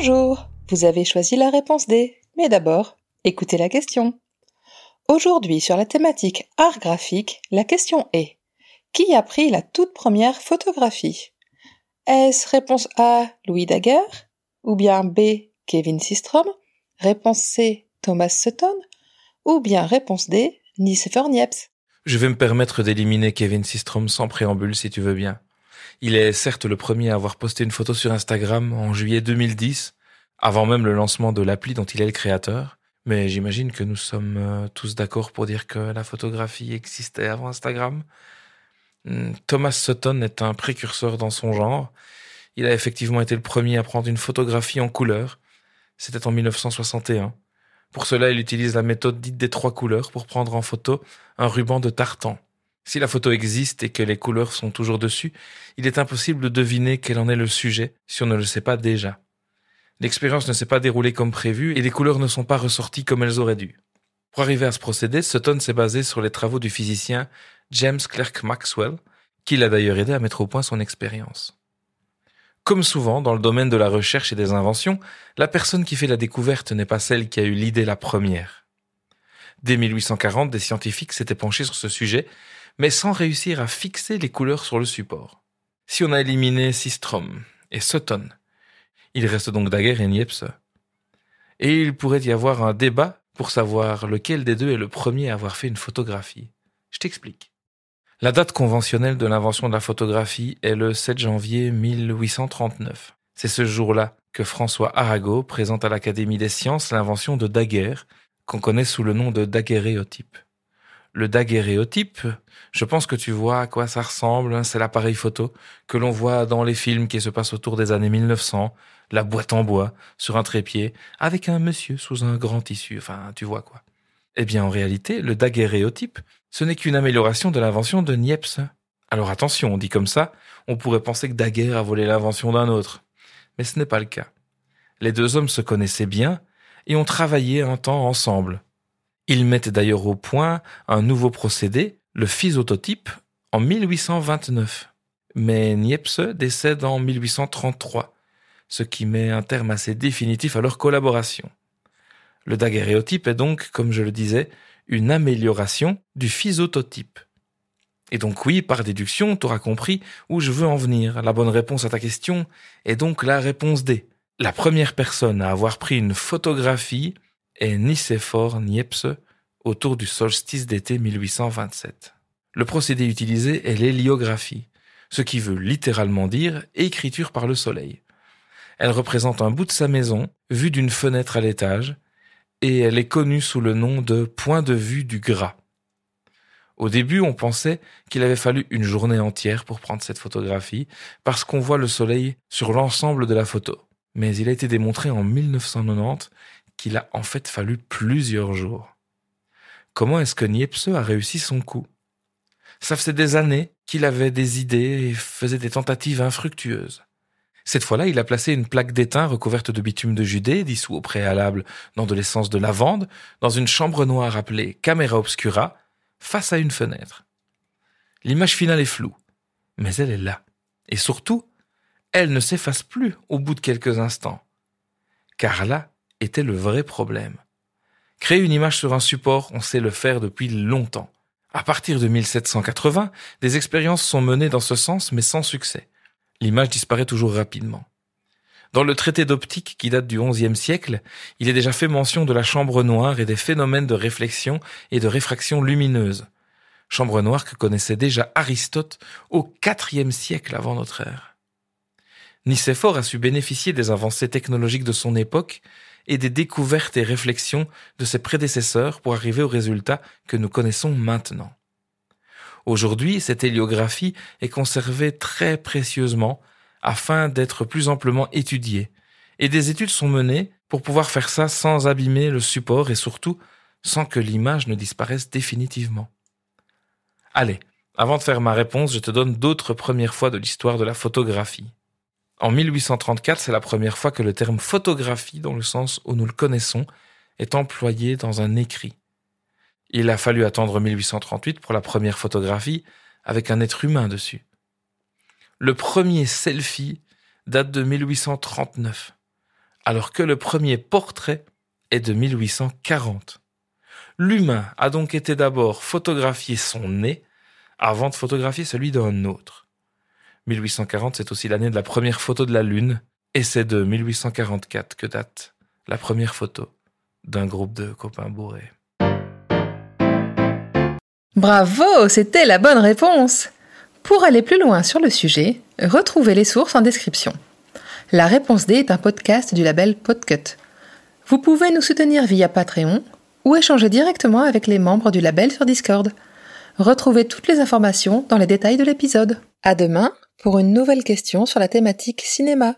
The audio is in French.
Bonjour, vous avez choisi la réponse D. Mais d'abord, écoutez la question. Aujourd'hui, sur la thématique art graphique, la question est Qui a pris la toute première photographie? Est-ce réponse A, Louis Daguerre Ou bien B, Kevin Systrom Réponse C, Thomas Sutton Ou bien réponse D, Nicéphore Niepce Je vais me permettre d'éliminer Kevin Systrom sans préambule si tu veux bien. Il est certes le premier à avoir posté une photo sur Instagram en juillet 2010, avant même le lancement de l'appli dont il est le créateur, mais j'imagine que nous sommes euh, tous d'accord pour dire que la photographie existait avant Instagram. Hmm, Thomas Sutton est un précurseur dans son genre. Il a effectivement été le premier à prendre une photographie en couleur. C'était en 1961. Pour cela, il utilise la méthode dite des trois couleurs pour prendre en photo un ruban de tartan. Si la photo existe et que les couleurs sont toujours dessus, il est impossible de deviner quel en est le sujet si on ne le sait pas déjà. L'expérience ne s'est pas déroulée comme prévu et les couleurs ne sont pas ressorties comme elles auraient dû. Pour arriver à ce procédé, Sutton s'est basé sur les travaux du physicien James Clerk Maxwell, qui l'a d'ailleurs aidé à mettre au point son expérience. Comme souvent dans le domaine de la recherche et des inventions, la personne qui fait la découverte n'est pas celle qui a eu l'idée la première. Dès 1840, des scientifiques s'étaient penchés sur ce sujet mais sans réussir à fixer les couleurs sur le support. Si on a éliminé Systrom et Sutton, il reste donc Daguerre et Niepce. Et il pourrait y avoir un débat pour savoir lequel des deux est le premier à avoir fait une photographie. Je t'explique. La date conventionnelle de l'invention de la photographie est le 7 janvier 1839. C'est ce jour-là que François Arago présente à l'Académie des sciences l'invention de Daguerre, qu'on connaît sous le nom de daguerréotype. Le daguerréotype, je pense que tu vois à quoi ça ressemble. Hein. C'est l'appareil photo que l'on voit dans les films qui se passent autour des années 1900, la boîte en bois sur un trépied, avec un monsieur sous un grand tissu. Enfin, tu vois quoi. Eh bien, en réalité, le daguerréotype, ce n'est qu'une amélioration de l'invention de Niepce. Alors attention, on dit comme ça, on pourrait penser que Daguerre a volé l'invention d'un autre. Mais ce n'est pas le cas. Les deux hommes se connaissaient bien et ont travaillé un temps ensemble. Ils mettent d'ailleurs au point un nouveau procédé, le physototype, en 1829. Mais Niepce décède en 1833, ce qui met un terme assez définitif à leur collaboration. Le daguerréotype est donc, comme je le disais, une amélioration du physototype. Et donc oui, par déduction, tu auras compris où je veux en venir. La bonne réponse à ta question est donc la réponse D. La première personne à avoir pris une photographie est Nicéphore Niepce autour du solstice d'été 1827. Le procédé utilisé est l'héliographie, ce qui veut littéralement dire écriture par le soleil. Elle représente un bout de sa maison, vu d'une fenêtre à l'étage, et elle est connue sous le nom de point de vue du gras. Au début, on pensait qu'il avait fallu une journée entière pour prendre cette photographie, parce qu'on voit le soleil sur l'ensemble de la photo. Mais il a été démontré en 1990 qu'il a en fait fallu plusieurs jours. Comment est-ce que Niepce a réussi son coup? Ça faisait des années qu'il avait des idées et faisait des tentatives infructueuses. Cette fois-là, il a placé une plaque d'étain recouverte de bitume de Judée, dissous au préalable dans de l'essence de lavande, dans une chambre noire appelée caméra obscura, face à une fenêtre. L'image finale est floue, mais elle est là. Et surtout, elle ne s'efface plus au bout de quelques instants. Car là, était le vrai problème. Créer une image sur un support, on sait le faire depuis longtemps. À partir de 1780, des expériences sont menées dans ce sens, mais sans succès. L'image disparaît toujours rapidement. Dans le traité d'optique qui date du XIe siècle, il est déjà fait mention de la chambre noire et des phénomènes de réflexion et de réfraction lumineuse. Chambre noire que connaissait déjà Aristote au IVe siècle avant notre ère. Nicéphore a su bénéficier des avancées technologiques de son époque et des découvertes et réflexions de ses prédécesseurs pour arriver au résultat que nous connaissons maintenant. Aujourd'hui, cette héliographie est conservée très précieusement afin d'être plus amplement étudiée, et des études sont menées pour pouvoir faire ça sans abîmer le support et surtout sans que l'image ne disparaisse définitivement. Allez, avant de faire ma réponse, je te donne d'autres premières fois de l'histoire de la photographie. En 1834, c'est la première fois que le terme photographie, dans le sens où nous le connaissons, est employé dans un écrit. Il a fallu attendre 1838 pour la première photographie avec un être humain dessus. Le premier selfie date de 1839, alors que le premier portrait est de 1840. L'humain a donc été d'abord photographié son nez avant de photographier celui d'un autre. 1840, c'est aussi l'année de la première photo de la Lune, et c'est de 1844 que date la première photo d'un groupe de copains bourrés. Bravo, c'était la bonne réponse. Pour aller plus loin sur le sujet, retrouvez les sources en description. La réponse D est un podcast du label Podcut. Vous pouvez nous soutenir via Patreon ou échanger directement avec les membres du label sur Discord. Retrouvez toutes les informations dans les détails de l'épisode. À demain pour une nouvelle question sur la thématique cinéma.